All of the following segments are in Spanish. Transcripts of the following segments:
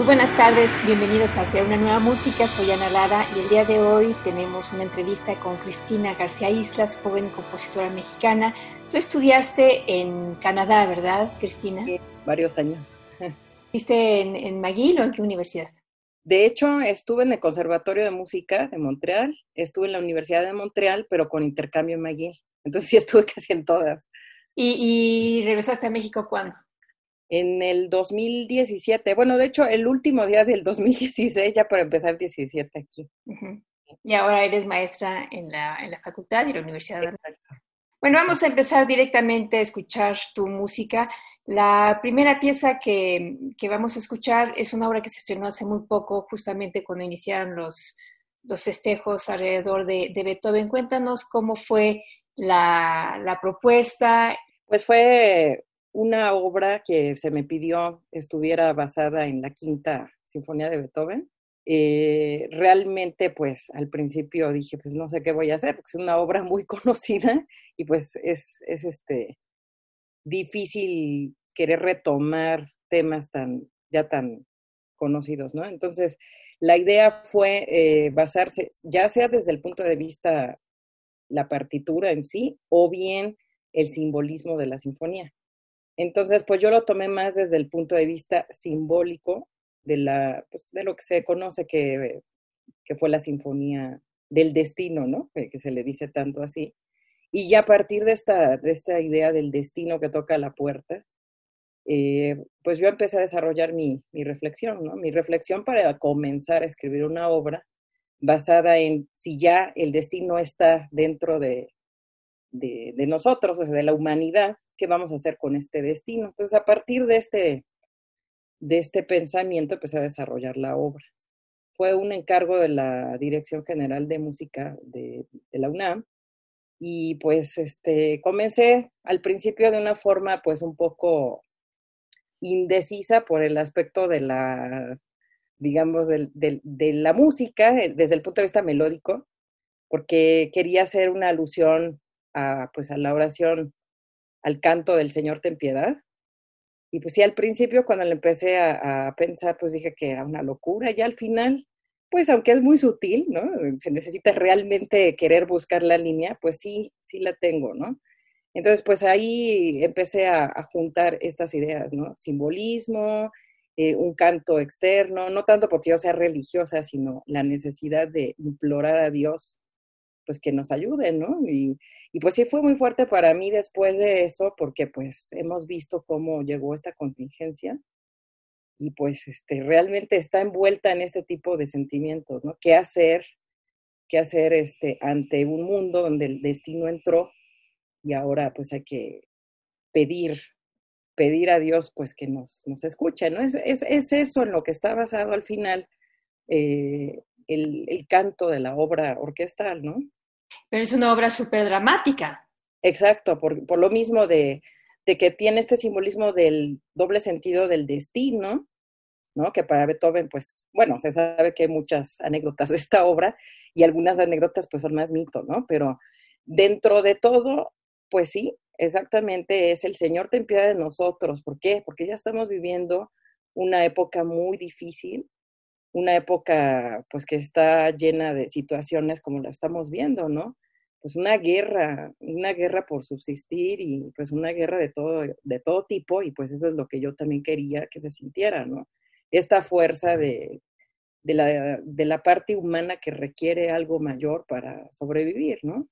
Muy buenas tardes, bienvenidos hacia una nueva música. Soy Ana Lara y el día de hoy tenemos una entrevista con Cristina García Islas, joven compositora mexicana. Tú estudiaste en Canadá, ¿verdad, Cristina? Sí, varios años. ¿Viste en, en McGill o en qué universidad? De hecho, estuve en el Conservatorio de Música de Montreal, estuve en la Universidad de Montreal, pero con intercambio en McGill. Entonces sí estuve casi en todas. ¿Y, y regresaste a México cuándo? En el 2017. Bueno, de hecho, el último día del 2016, ya para empezar 17 aquí. Y ahora eres maestra en la, en la facultad y la Universidad de Bueno, vamos a empezar directamente a escuchar tu música. La primera pieza que, que, vamos a escuchar es una obra que se estrenó hace muy poco, justamente cuando iniciaron los, los festejos alrededor de, de Beethoven. Cuéntanos cómo fue la, la propuesta. Pues fue una obra que se me pidió estuviera basada en la quinta sinfonía de Beethoven. Eh, realmente, pues al principio dije, pues no sé qué voy a hacer, porque es una obra muy conocida y pues es, es este, difícil querer retomar temas tan, ya tan conocidos, ¿no? Entonces, la idea fue eh, basarse, ya sea desde el punto de vista la partitura en sí o bien el simbolismo de la sinfonía. Entonces, pues yo lo tomé más desde el punto de vista simbólico de, la, pues, de lo que se conoce que, que fue la sinfonía del destino, ¿no? Que, se le dice tanto así. Y ya a partir de esta, de esta idea del destino que toca la puerta, eh, pues yo empecé a desarrollar mi, mi, reflexión, ¿no? Mi reflexión para comenzar a escribir una obra basada en si ya el destino está dentro de, de, de nosotros, o sea, de la humanidad, qué vamos a hacer con este destino. Entonces, a partir de este, de este pensamiento, empecé a desarrollar la obra. Fue un encargo de la Dirección General de Música de, la UNAM y pues este, comencé al principio de una forma pues un poco indecisa por el aspecto de la, digamos, de, de, de, la música eh, desde el punto de vista melódico, porque quería hacer una alusión a, pues, a la oración al canto del Señor ten piedad. Y pues sí, al principio cuando le empecé a, pensar, pues dije que era una locura. Y al final, pues aunque es muy sutil, ¿no? Se necesita realmente querer buscar la línea, pues sí, sí la tengo, ¿no? Entonces, pues ahí empecé a, a juntar estas ideas, ¿no? Simbolismo, eh, un canto externo, no tanto porque yo sea religiosa, sino la necesidad de implorar a Dios, pues que nos ayude, ¿no? Y, y pues sí fue muy fuerte para mí después de eso, porque pues hemos visto cómo llegó esta contingencia y pues este, realmente está envuelta en este tipo de sentimientos, ¿no? ¿Qué hacer? ¿Qué hacer este, ante un mundo donde el destino entró y ahora pues hay que pedir, pedir a Dios pues que nos, nos escuche, ¿no? Es, es, es eso en lo que está basado al final eh, el, el canto de la obra orquestal, ¿no? Pero es una obra súper dramática. Exacto, por, por lo mismo de, de, que tiene este simbolismo del doble sentido del destino, ¿no? Que para Beethoven, pues, bueno, se sabe que hay muchas anécdotas de esta obra y algunas anécdotas pues son más mito, ¿no? Pero dentro de todo, pues sí, exactamente es el Señor ten de nosotros. ¿Por qué? Porque ya estamos viviendo una época muy difícil una época pues que está llena de situaciones como la estamos viendo, ¿no? pues una guerra, una guerra por subsistir y pues una guerra de todo, de todo tipo y pues eso es lo que yo también quería que se sintiera, ¿no? Esta fuerza de, de, la, de la parte humana que requiere algo mayor para sobrevivir, ¿no?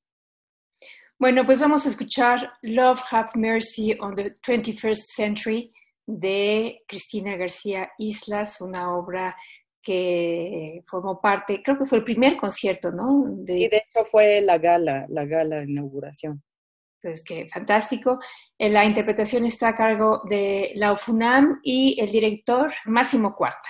Bueno, pues vamos a escuchar Love Have Mercy on the 21st Century de Cristina García Islas, una obra que formó parte, creo que fue el primer concierto, ¿no? De, y de hecho fue la gala, la gala de inauguración. Pues que fantástico. Eh, la interpretación está a cargo de la UFUNAM y el director Máximo Cuarta.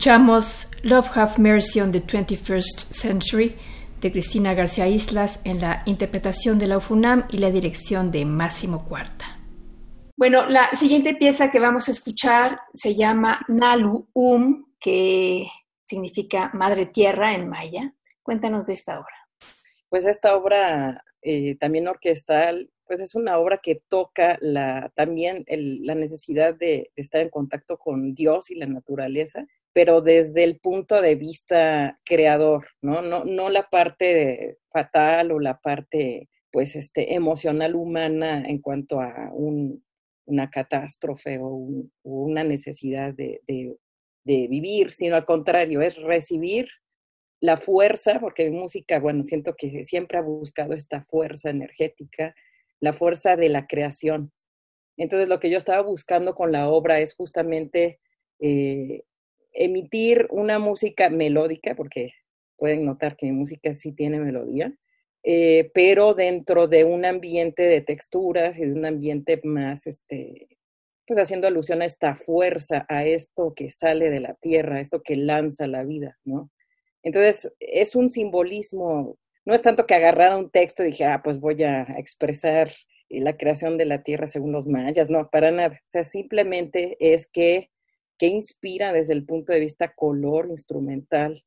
Escuchamos Love Have Mercy on the 21st Century de Cristina García Islas en la interpretación de la UFUNAM y la dirección de Máximo Cuarta. Bueno, la siguiente pieza que vamos a escuchar se llama Nalu Um, que significa Madre Tierra en maya. Cuéntanos de esta obra. Pues esta obra eh, también orquestal, pues es una obra que toca la, también la necesidad de, estar en contacto con Dios y la naturaleza, pero desde el punto de vista creador, ¿no? No, no la parte fatal o la parte pues este, emocional humana en cuanto a un, una catástrofe o, una necesidad de, vivir, sino al contrario, es recibir la fuerza, porque mi música, bueno, siento que siempre ha buscado esta fuerza energética, la fuerza de la creación. Entonces, lo que yo estaba buscando con la obra es justamente eh, emitir una música melódica, porque pueden notar que mi música sí tiene melodía, eh, pero dentro de un ambiente de texturas y de un ambiente más, este, pues haciendo alusión a esta fuerza, a esto que sale de la tierra, a esto que lanza la vida, ¿no? Entonces, es un simbolismo, no es tanto que agarrara un texto y dije, ah, pues voy a expresar la creación de la tierra según los mayas, no, para nada. O sea, simplemente es que, que inspira desde el punto de vista color, instrumental,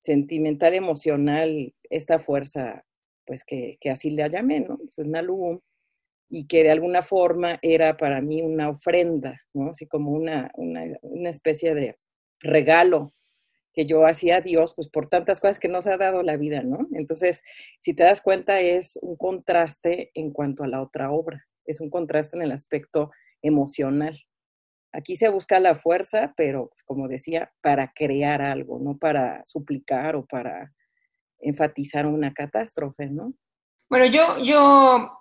sentimental, emocional, esta fuerza pues que, así le llamé, ¿no? Pues es Nalum, y que de alguna forma era para mí una ofrenda, ¿no? Así como una, una, especie de regalo que yo hacía a Dios, pues por tantas cosas que nos ha dado la vida, ¿no? Entonces, si te das cuenta, es un contraste en cuanto a la otra obra, es un contraste en el aspecto emocional. Aquí se busca la fuerza, pero pues, como decía, para crear algo, no para suplicar o para enfatizar una catástrofe, ¿no? Bueno, yo, yo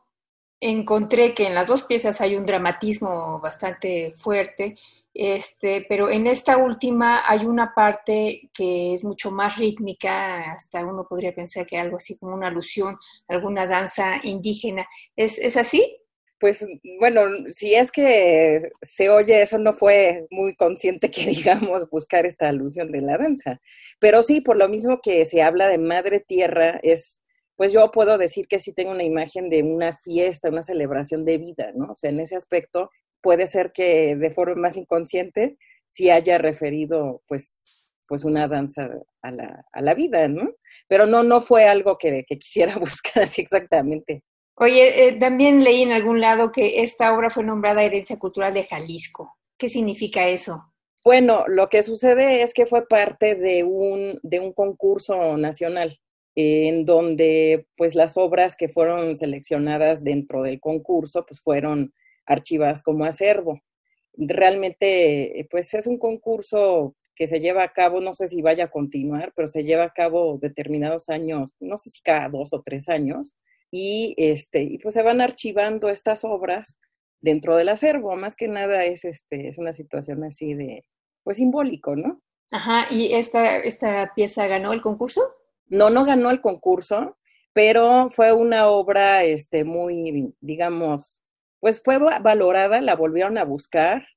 encontré que en las dos piezas hay un dramatismo bastante fuerte, este, pero en esta última hay una parte que es mucho más rítmica, hasta uno podría pensar que algo así como una alusión alguna danza indígena. ¿Es, ¿Es así? Pues bueno, si es que se oye, eso no fue muy consciente que digamos buscar esta alusión de la danza. Pero sí, por lo mismo que se habla de madre tierra, es, pues yo puedo decir que sí tengo una imagen de una fiesta, una celebración de vida, ¿no? O sea, en ese aspecto puede ser que de forma más inconsciente sí haya referido, pues, pues una danza a la, a la vida, ¿no? Pero no, no fue algo que, que quisiera buscar así exactamente. Oye, eh, también leí en algún lado que esta obra fue nombrada Herencia Cultural de Jalisco. ¿Qué significa eso? Bueno, lo que sucede es que fue parte de un, de un concurso nacional en donde pues las obras que fueron seleccionadas dentro del concurso pues fueron archivadas como acervo. Realmente pues es un concurso que se lleva a cabo, no sé si vaya a continuar, pero se lleva a cabo determinados años, no sé si cada dos o tres años, y, este, y pues se van archivando estas obras dentro del acervo. Más que nada es, este, es una situación así de, pues simbólico, ¿no? Ajá, ¿y esta, esta pieza ganó el concurso? No, no ganó el concurso, pero fue una obra este, muy, digamos, pues fue valorada, la volvieron a buscar.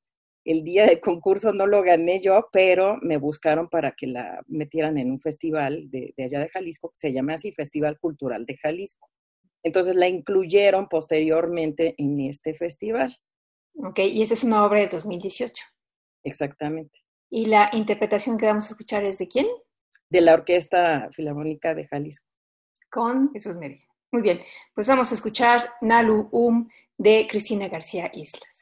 El día del concurso no lo gané yo, pero me buscaron para que la metieran en un festival de, de allá de Jalisco, que se llama así Festival Cultural de Jalisco. Entonces la incluyeron posteriormente en este festival. Ok, y esa es una obra de 2018. Exactamente. ¿Y la interpretación que vamos a escuchar es de quién? De la Orquesta Filarmónica de Jalisco. Con Jesús Medina. Muy bien, pues vamos a escuchar Nalu Um de Cristina García Islas.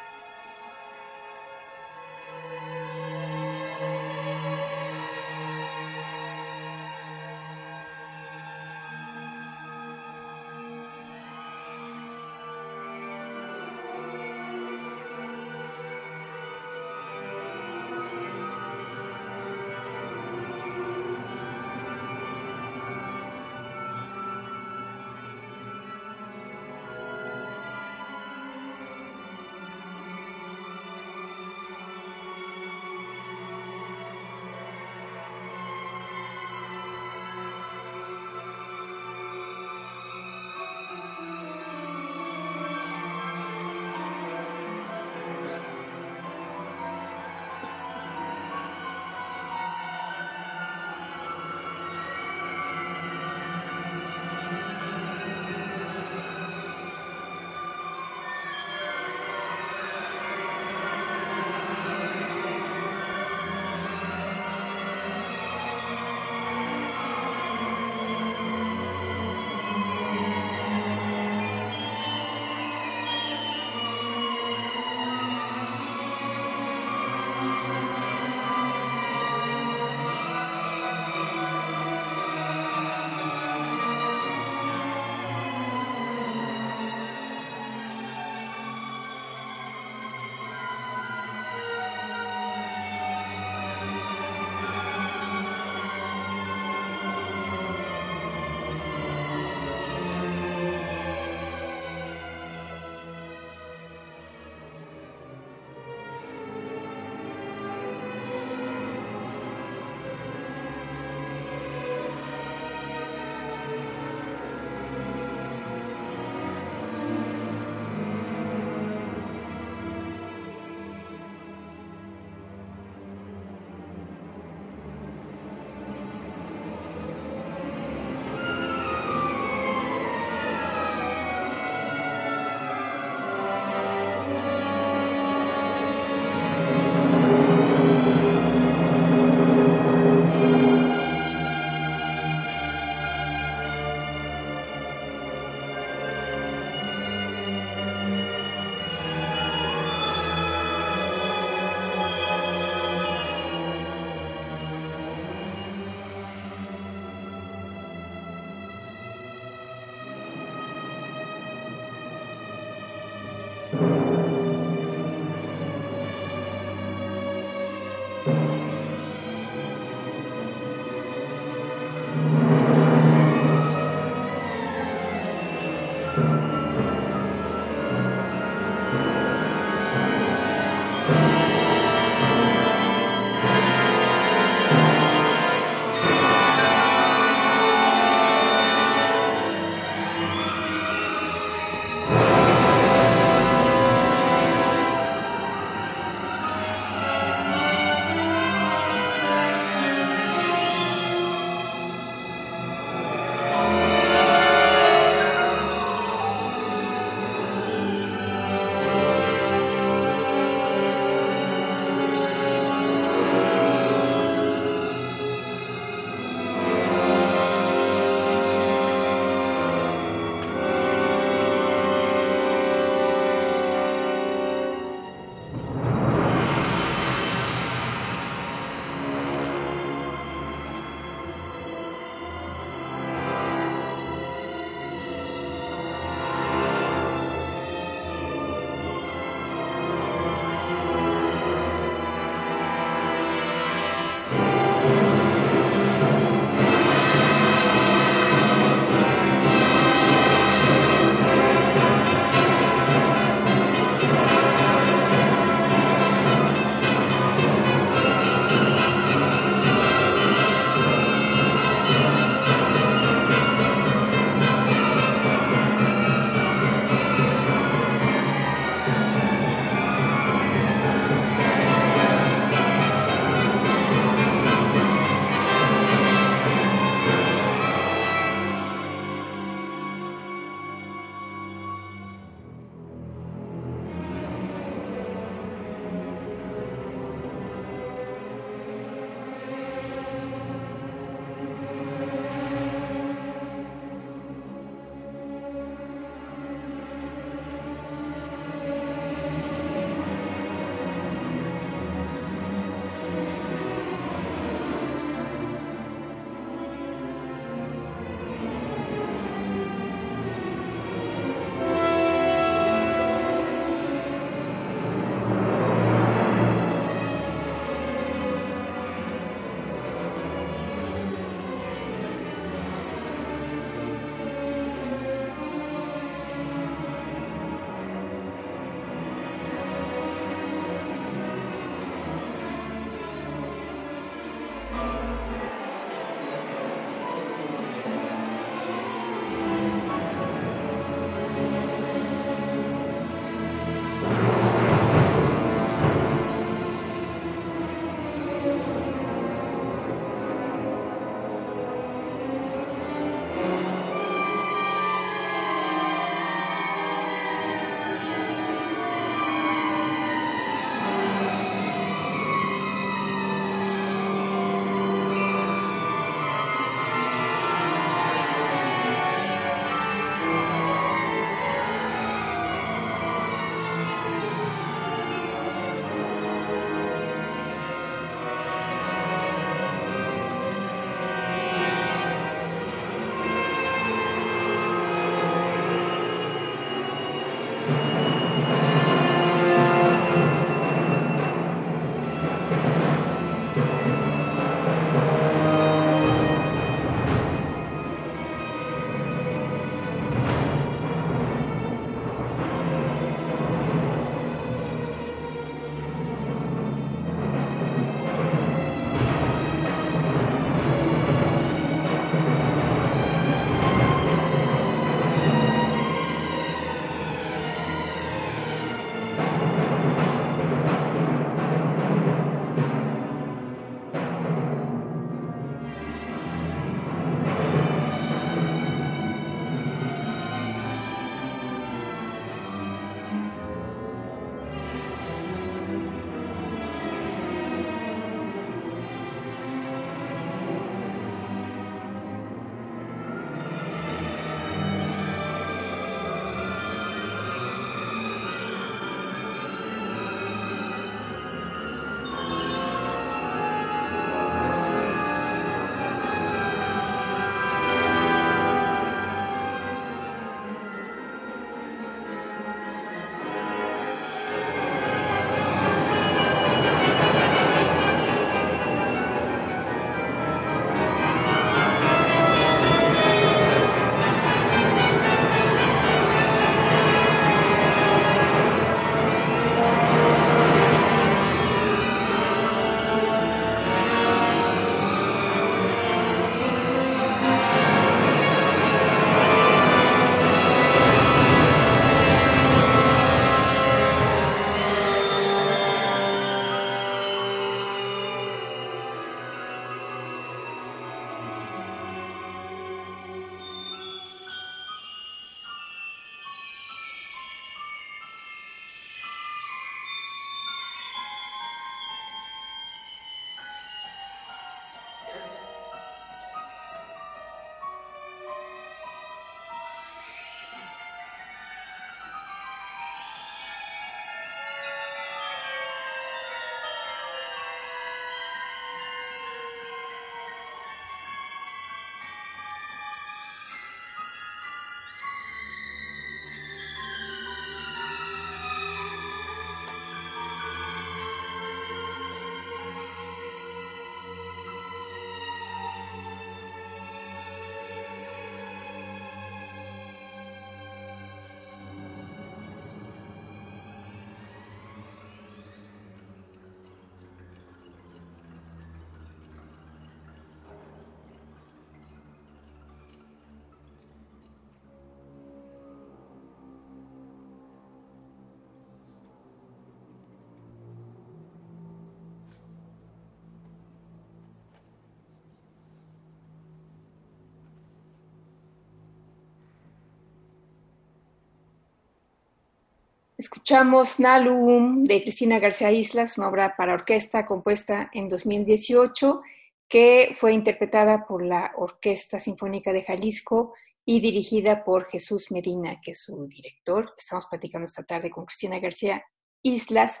Escuchamos Nalum de Cristina García Islas, una obra para orquesta compuesta en 2018 que fue interpretada por la Orquesta Sinfónica de Jalisco y dirigida por Jesús Medina, que es su director. Estamos platicando esta tarde con Cristina García Islas.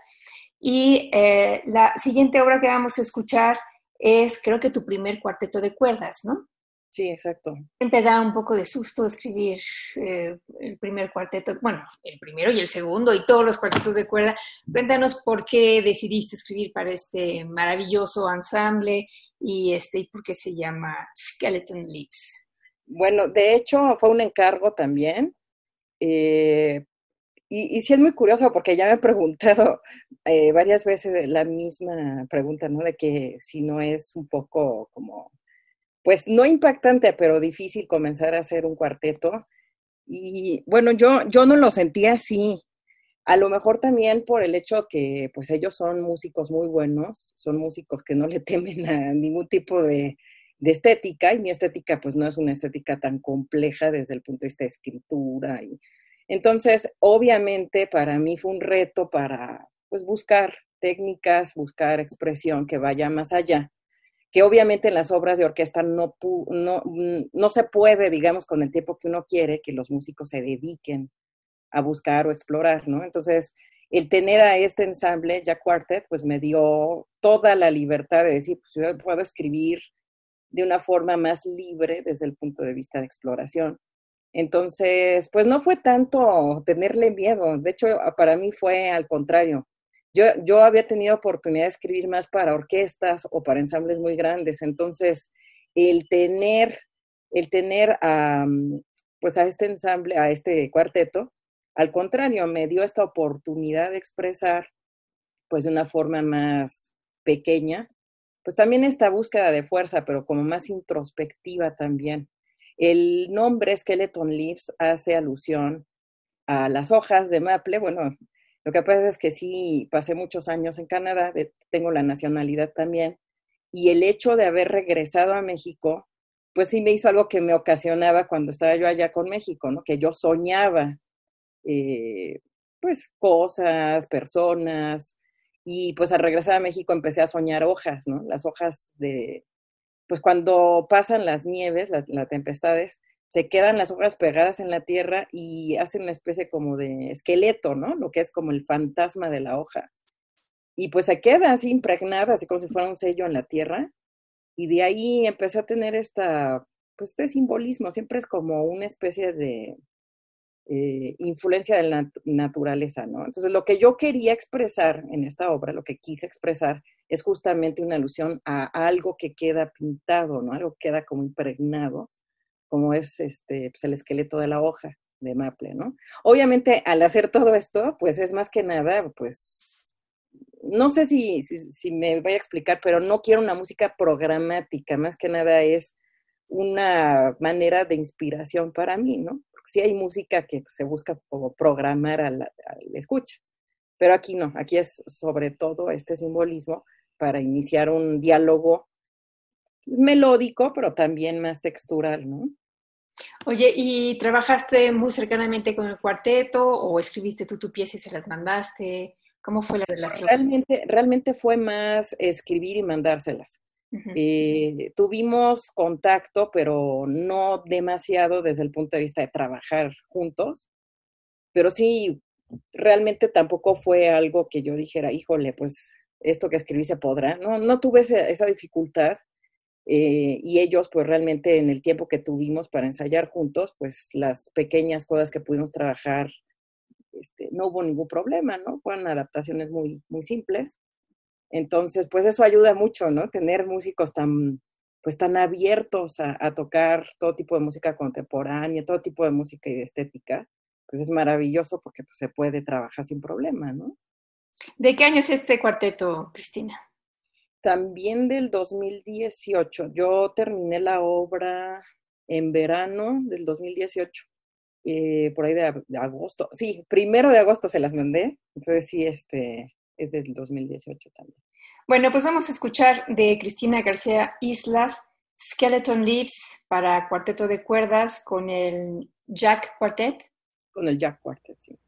Y eh, la siguiente obra que vamos a escuchar es, creo que tu primer cuarteto de cuerdas, ¿no? Sí, exacto. Siempre da un poco de susto escribir eh, el primer cuarteto, bueno, el primero y el segundo y todos los cuartetos de cuerda. Cuéntanos por qué decidiste escribir para este maravilloso ensamble y, este, y por qué se llama Skeleton Leaves. Bueno, de hecho fue un encargo también. Eh, y, y, sí es muy curioso porque ya me he preguntado eh, varias veces la misma pregunta, ¿no? De que si no es un poco como pues no impactante, pero difícil comenzar a hacer un cuarteto. Y bueno, yo, yo no lo sentía así. A lo mejor también por el hecho que pues ellos son músicos muy buenos, son músicos que no le temen a ningún tipo de, de estética y mi estética pues no es una estética tan compleja desde el punto de vista de escritura. Y, entonces, obviamente para mí fue un reto para pues buscar técnicas, buscar expresión que vaya más allá que obviamente en las obras de orquesta no, no, no se puede, digamos, con el tiempo que uno quiere, que los músicos se dediquen a buscar o explorar, ¿no? Entonces, el tener a este ensamble, ya Quartet, pues me dio toda la libertad de decir, pues yo puedo escribir de una forma más libre desde el punto de vista de exploración. Entonces, pues no fue tanto tenerle miedo, de hecho, para mí fue al contrario, yo, yo había tenido oportunidad de escribir más para orquestas o para ensambles muy grandes, entonces el tener, el tener a, pues a este ensamble, a este cuarteto, al contrario, me dio esta oportunidad de expresar pues de una forma más pequeña, pues también esta búsqueda de fuerza, pero como más introspectiva también. El nombre Skeleton Leaves hace alusión a las hojas de maple, bueno, lo que pasa es que sí, pasé muchos años en Canadá, tengo la nacionalidad también, y el hecho de haber regresado a México, pues sí me hizo algo que me ocasionaba cuando estaba yo allá con México, ¿no? Que yo soñaba, eh, pues, cosas, personas, y pues al regresar a México empecé a soñar hojas, ¿no? Las hojas de, pues cuando pasan las nieves, las tempestades, se quedan las hojas pegadas en la tierra y hacen una especie como de esqueleto, ¿no? Lo que es como el fantasma de la hoja. Y pues se queda así impregnada, así como si fuera un sello en la tierra. Y de ahí empecé a tener esta, pues este simbolismo, siempre es como una especie de eh, influencia de la naturaleza, ¿no? Entonces lo que yo quería expresar en esta obra, lo que quise expresar, es justamente una alusión a algo que queda pintado, ¿no? Algo que queda como impregnado como es este, pues el esqueleto de la hoja de maple, ¿no? Obviamente, al hacer todo esto, pues es más que nada, pues, no sé si, si, me voy a explicar, pero no quiero una música programática, más que nada es una manera de inspiración para mí, ¿no? Porque sí hay música que se busca como programar al, al escucha, pero aquí no, aquí es sobre todo este simbolismo para iniciar un diálogo pues, melódico, pero también más textural, ¿no? Oye, ¿y trabajaste muy cercanamente con el cuarteto o escribiste tú tu pieza y se las mandaste? ¿Cómo fue la relación? Realmente, realmente fue más escribir y mandárselas. Eh, tuvimos contacto, pero no demasiado desde el punto de vista de trabajar juntos, pero sí, realmente tampoco fue algo que yo dijera, híjole, pues esto que escribí se podrá. No, no tuve esa dificultad eh, y ellos, pues realmente en el tiempo que tuvimos para ensayar juntos, pues las pequeñas cosas que pudimos trabajar, este, no hubo ningún problema, ¿no? Fueron adaptaciones muy, muy simples. Entonces, pues eso ayuda mucho, ¿no? Tener músicos tan, pues tan abiertos a, a tocar todo tipo de música contemporánea, todo tipo de música y de estética, pues es maravilloso porque pues, se puede trabajar sin problema, ¿no? ¿De qué año es este cuarteto, Cristina? También del 2018. Yo terminé la obra en verano del 2018, eh, por ahí de, agosto. Sí, primero de agosto se las mandé, entonces sí, este es del 2018 también. Bueno, pues vamos a escuchar de Cristina García Islas, Skeleton Leaves para cuarteto de cuerdas con el Jack Quartet. Con el Jack Quartet, sí.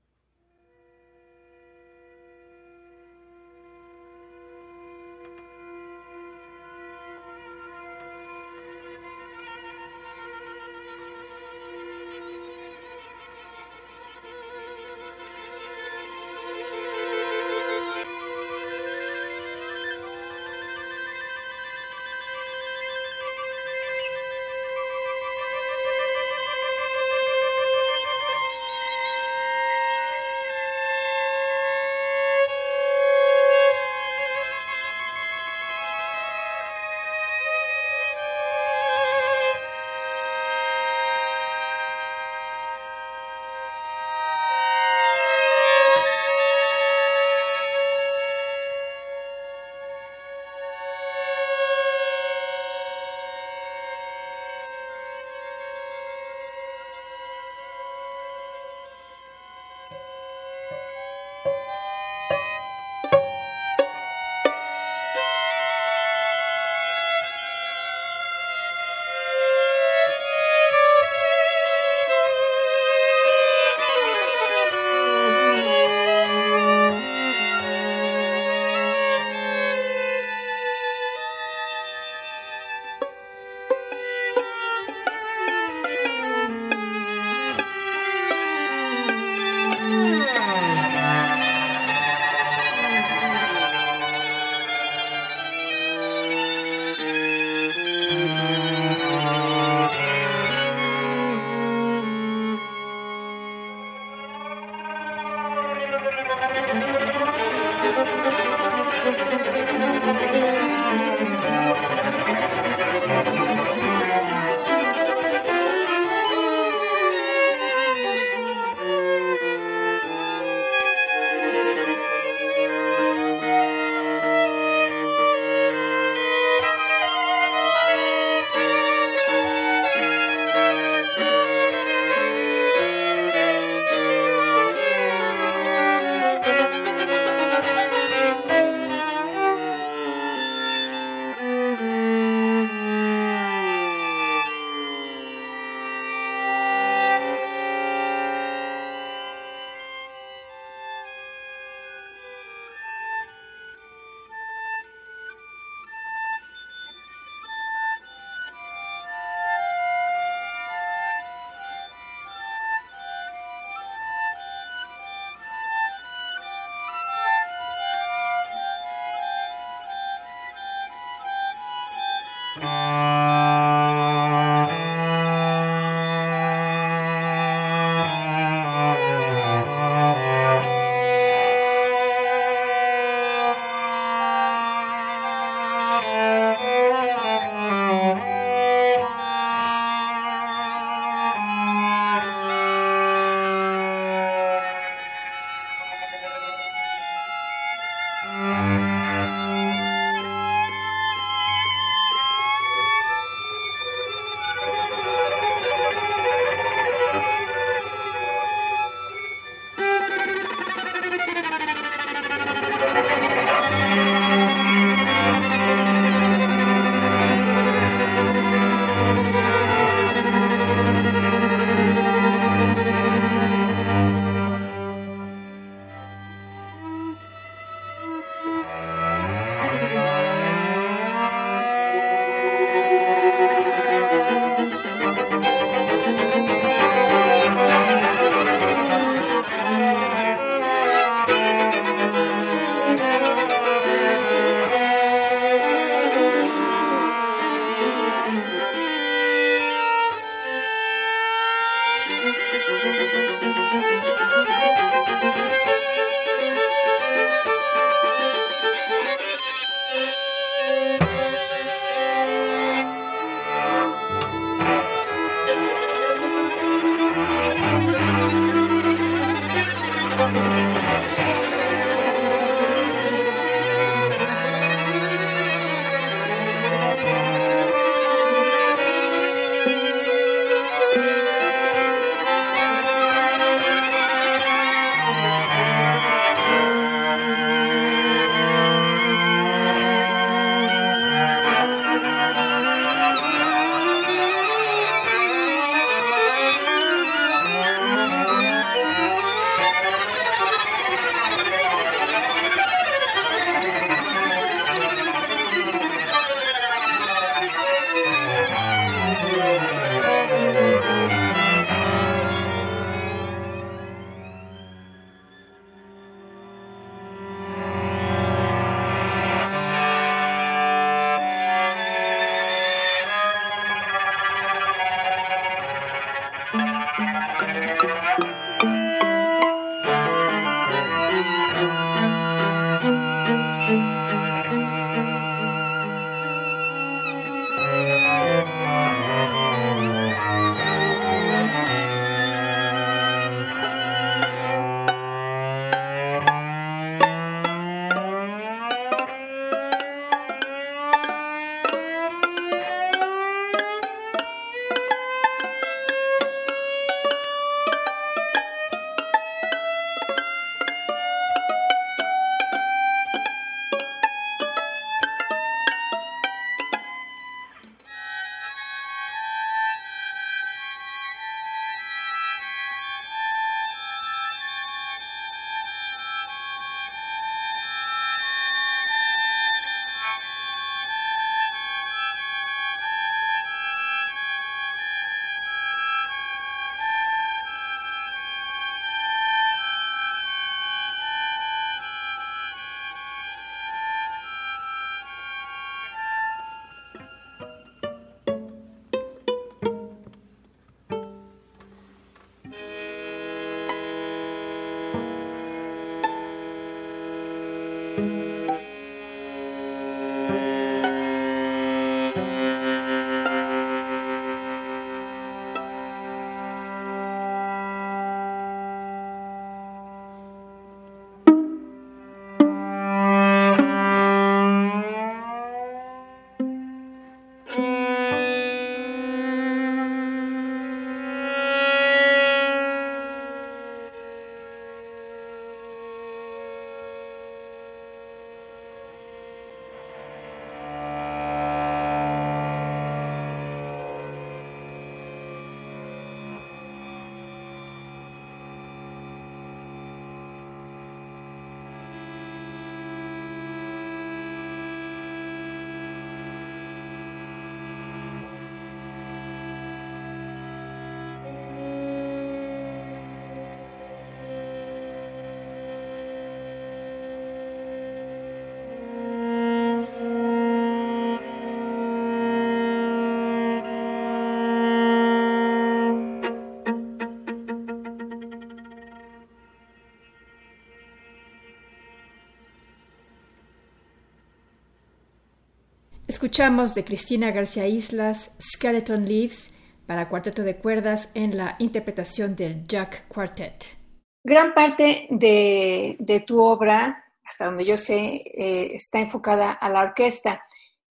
Escuchamos de Cristina García Islas Skeleton Leaves para cuarteto de cuerdas en la interpretación del Jack Quartet. Gran parte de, tu obra, hasta donde yo sé, eh, está enfocada a la orquesta.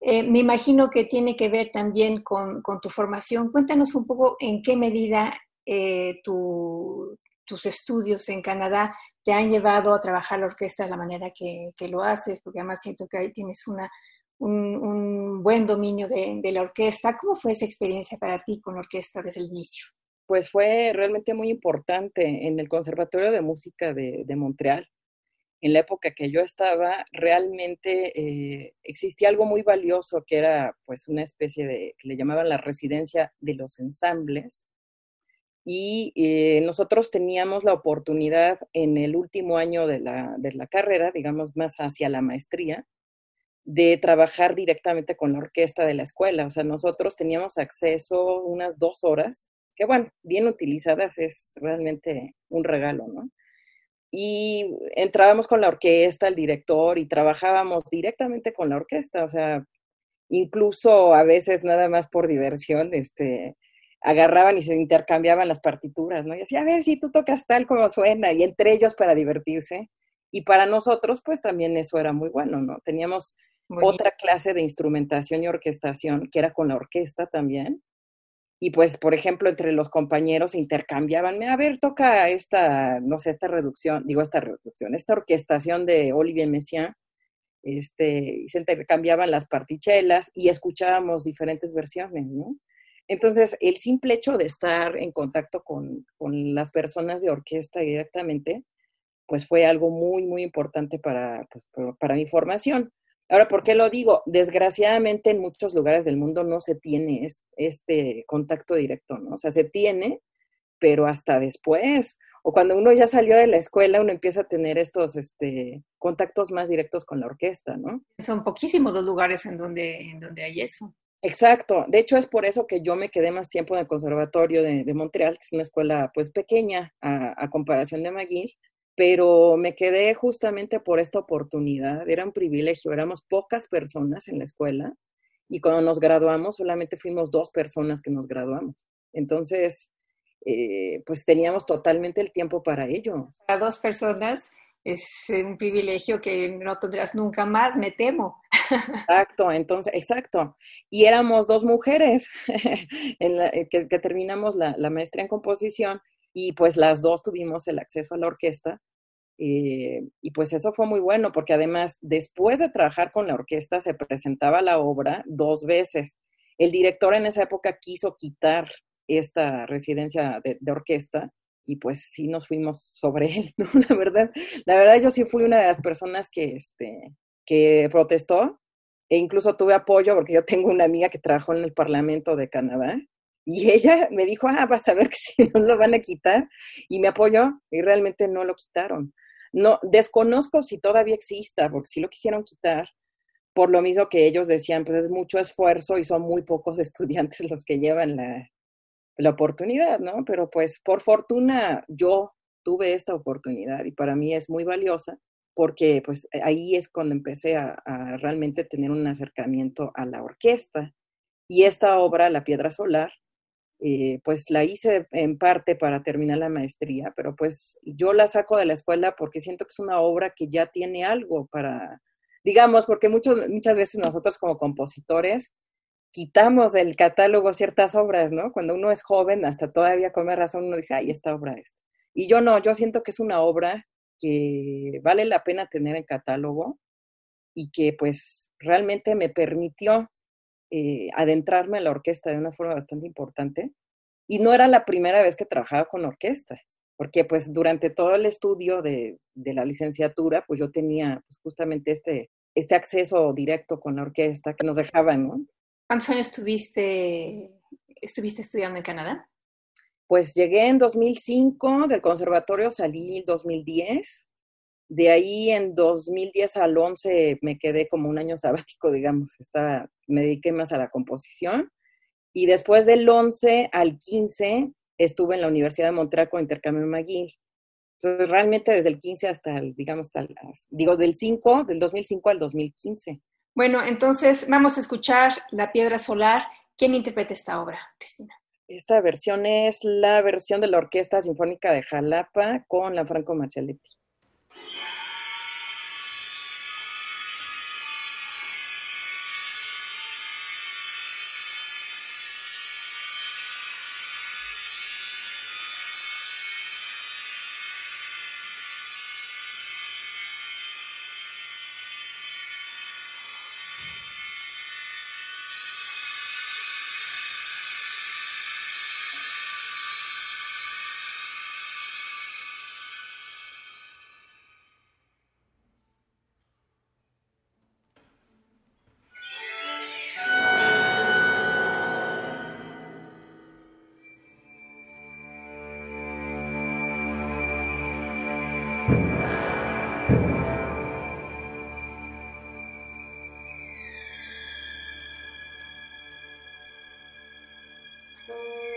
Eh, me imagino que tiene que ver también con, tu formación. Cuéntanos un poco en qué medida eh, tus estudios en Canadá te han llevado a trabajar la orquesta de la manera que, lo haces, porque además siento que ahí tienes una, un, buen dominio de, la orquesta. ¿Cómo fue esa experiencia para ti con la orquesta desde el inicio? Pues fue realmente muy importante en el Conservatorio de Música de, Montreal. En la época que yo estaba, realmente eh, existía algo muy valioso que era pues una especie de, que le llamaban la residencia de los ensambles, y eh, nosotros teníamos la oportunidad en el último año de la, de la, carrera, digamos más hacia la maestría, de trabajar directamente con la orquesta de la escuela. O sea, nosotros teníamos acceso unas dos horas, que bueno, bien utilizadas es realmente un regalo, ¿no? Y entrábamos con la orquesta, el director, y trabajábamos directamente con la orquesta, o sea, incluso a veces nada más por diversión, este, agarraban y se intercambiaban las partituras, ¿no? Y decía, a ver si tú tocas tal como suena, y entre ellos para divertirse. Y para nosotros, pues también eso era muy bueno, ¿no? Teníamos otra clase de instrumentación y orquestación, que era con la orquesta también. Y pues, por ejemplo, entre los compañeros intercambiaban, a ver, toca esta, no sé, esta reducción, digo esta reducción, esta orquestación de Olivier Messiaen, este, se intercambiaban las partichelas y escuchábamos diferentes versiones, ¿no? Entonces, el simple hecho de estar en contacto con, las personas de orquesta directamente, pues fue algo muy, muy importante para, pues, para mi formación. Ahora, ¿por qué lo digo? Desgraciadamente en muchos lugares del mundo no se tiene este contacto directo, ¿no? O sea, se tiene, pero hasta después, o cuando uno ya salió de la escuela, uno empieza a tener estos este, contactos más directos con la orquesta, ¿no? Son poquísimos los lugares en donde, en donde hay eso. Exacto. De hecho, es por eso que yo me quedé más tiempo en el Conservatorio de, Montreal, que es una escuela pues pequeña a, comparación de McGill, pero me quedé justamente por esta oportunidad. Era un privilegio, éramos pocas personas en la escuela y cuando nos graduamos solamente fuimos dos personas que nos graduamos. Entonces, eh, pues teníamos totalmente el tiempo para ello. Para dos personas es un privilegio que no tendrás nunca más, me temo. Exacto, entonces, exacto. Y éramos dos mujeres en eh, que, terminamos la, maestría en composición y pues las dos tuvimos el acceso a la orquesta. Eh, y pues eso fue muy bueno porque además después de trabajar con la orquesta se presentaba la obra dos veces. El director en esa época quiso quitar esta residencia de, orquesta y pues sí nos fuimos sobre él, ¿no? La verdad, la verdad yo sí fui una de las personas que, este, que protestó e incluso tuve apoyo porque yo tengo una amiga que trabajó en el Parlamento de Canadá y ella me dijo, ah, vas a ver si no lo van a quitar y me apoyó y realmente no lo quitaron. No, desconozco si todavía exista, porque si lo quisieron quitar, por lo mismo que ellos decían, pues es mucho esfuerzo y son muy pocos estudiantes los que llevan la, la oportunidad, ¿no? Pero pues por fortuna yo tuve esta oportunidad y para mí es muy valiosa porque pues ahí es cuando empecé a, realmente tener un acercamiento a la orquesta. Y esta obra, La Piedra Solar, eh, pues la hice en parte para terminar la maestría, pero pues yo la saco de la escuela porque siento que es una obra que ya tiene algo para, digamos, porque muchas veces nosotros como compositores quitamos del catálogo ciertas obras, ¿no? Cuando uno es joven, hasta todavía con razón, uno dice, ay, esta obra es. Y yo no, yo siento que es una obra que vale la pena tener en catálogo y que pues realmente me permitió eh, adentrarme en la orquesta de una forma bastante importante. Y no era la primera vez que trabajaba con orquesta, porque pues durante todo el estudio de, de la licenciatura, pues yo tenía pues, justamente este, este acceso directo con la orquesta que nos dejaban, ¿no? ¿Cuántos años estuviste, estuviste estudiando en Canadá? Pues llegué en 2005, del conservatorio salí en 2010. De ahí en 2010 al 11 me quedé como un año sabático, digamos. Estaba, me dediqué más a la composición. Y después del 11 al 15 estuve en la Universidad de Montreal con intercambio en McGill. Entonces, realmente desde el 15 hasta el, digamos, hasta digo, del 5, del 2005 al 2015 Bueno, entonces vamos a escuchar La Piedra Solar. ¿Quién interpreta esta obra, Cristina? Esta versión es la versión de la Orquesta Sinfónica de Jalapa con la Franco Yeah. Bye.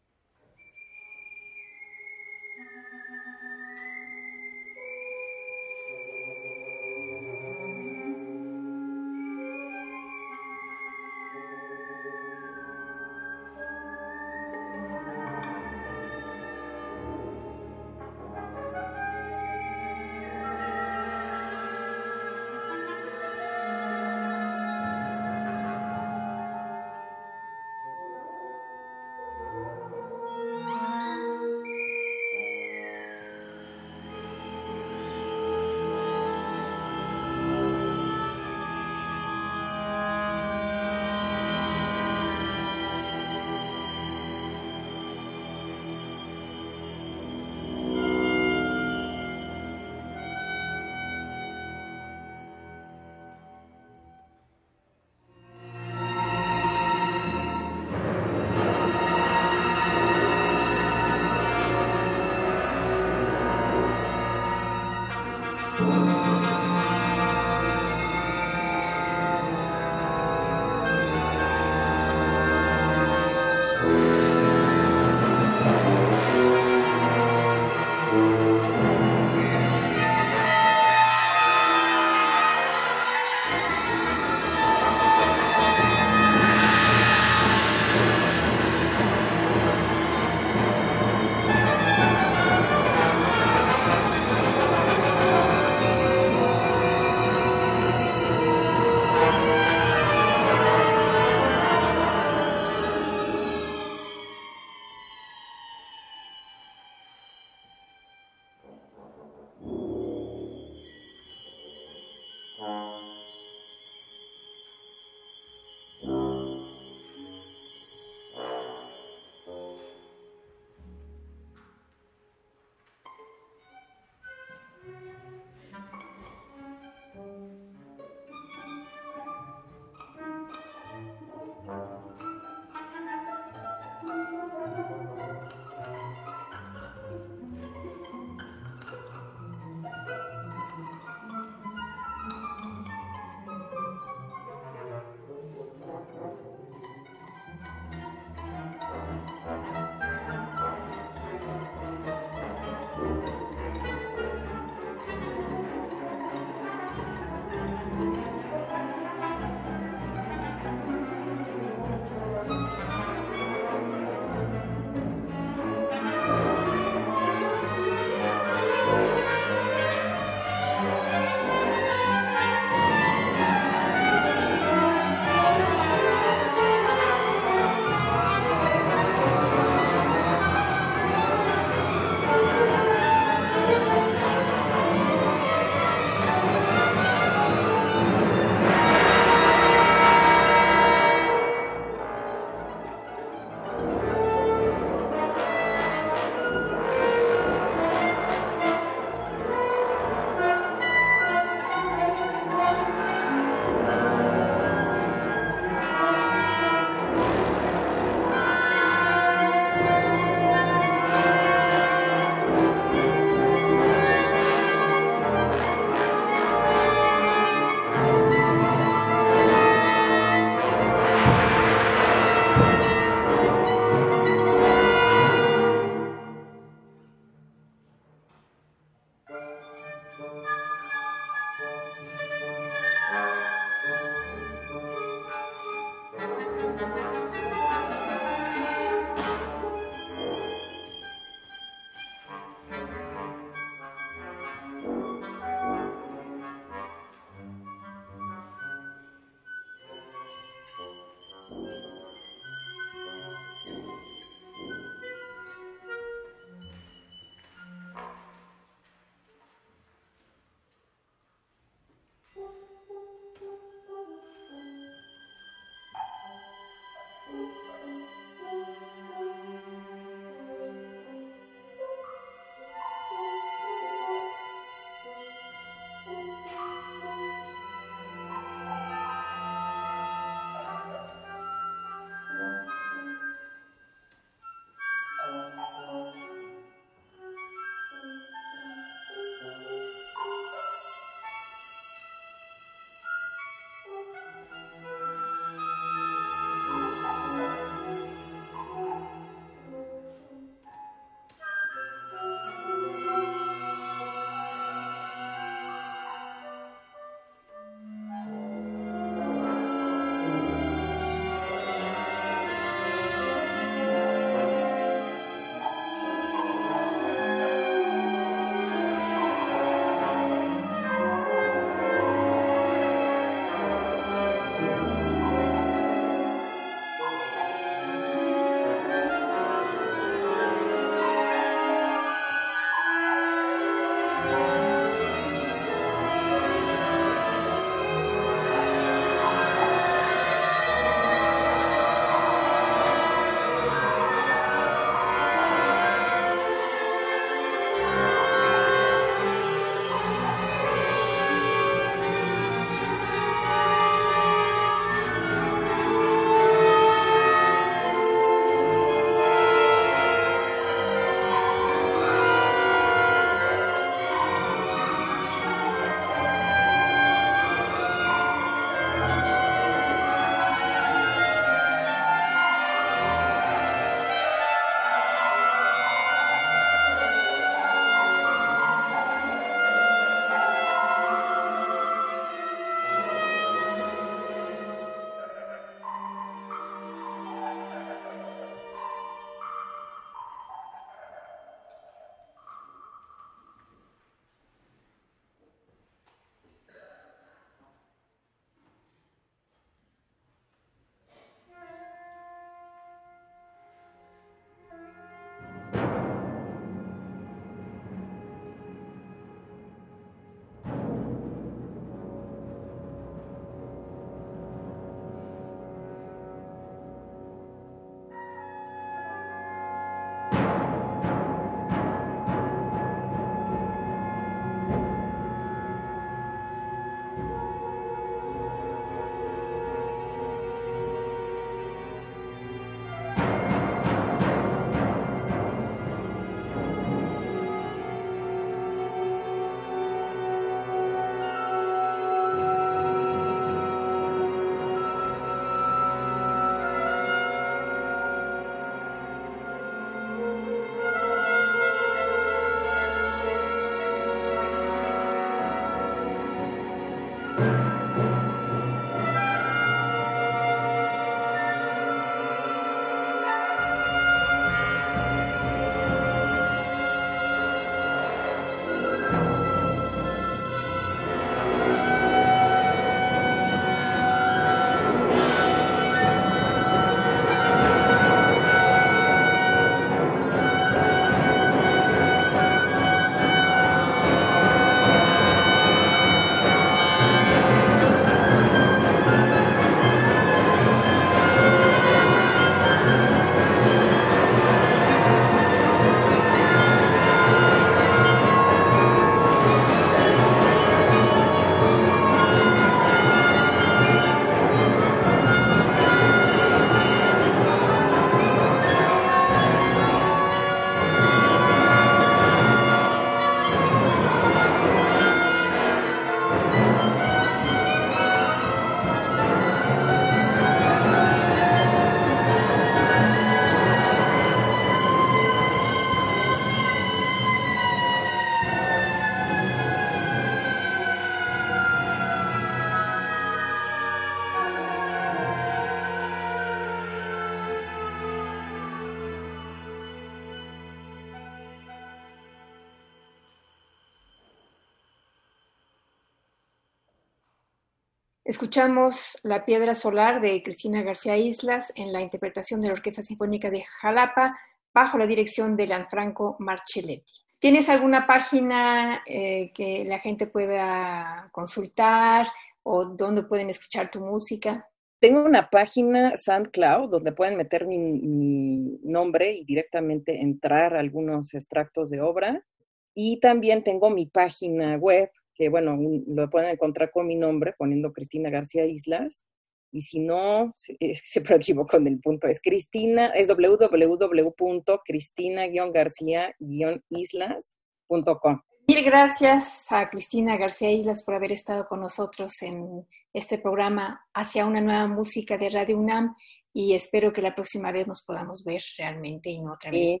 Escuchamos La Piedra Solar de Cristina García Islas en la interpretación de la Orquesta Sinfónica de Jalapa bajo la dirección de Lanfranco Marcelletti. ¿Tienes alguna página eh, que la gente pueda consultar o donde pueden escuchar tu música? Tengo una página SoundCloud donde pueden meter mi, mi nombre y directamente entrar algunos extractos de obra. Y también tengo mi página web que bueno, lo pueden encontrar con mi nombre poniendo Cristina García Islas. Y si no, siempre equivoco con el punto, es Cristina, es www.cristina-garcía-islas.com. Mil gracias a Cristina García Islas por haber estado con nosotros en este programa Hacia una nueva música de Radio UNAM y espero que la próxima vez nos podamos ver realmente y no otra vez.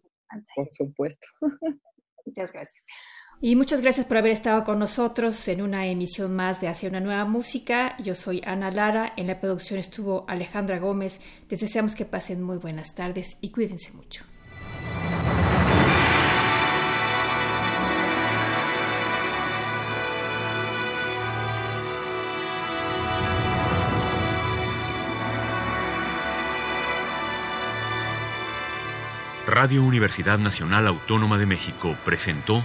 por supuesto. Muchas gracias. Y muchas gracias por haber estado con nosotros en una emisión más de Hacia una nueva música. Yo soy Ana Lara, en la producción estuvo Alejandra Gómez. Les deseamos que pasen muy buenas tardes y cuídense mucho. Radio Universidad Nacional Autónoma de México presentó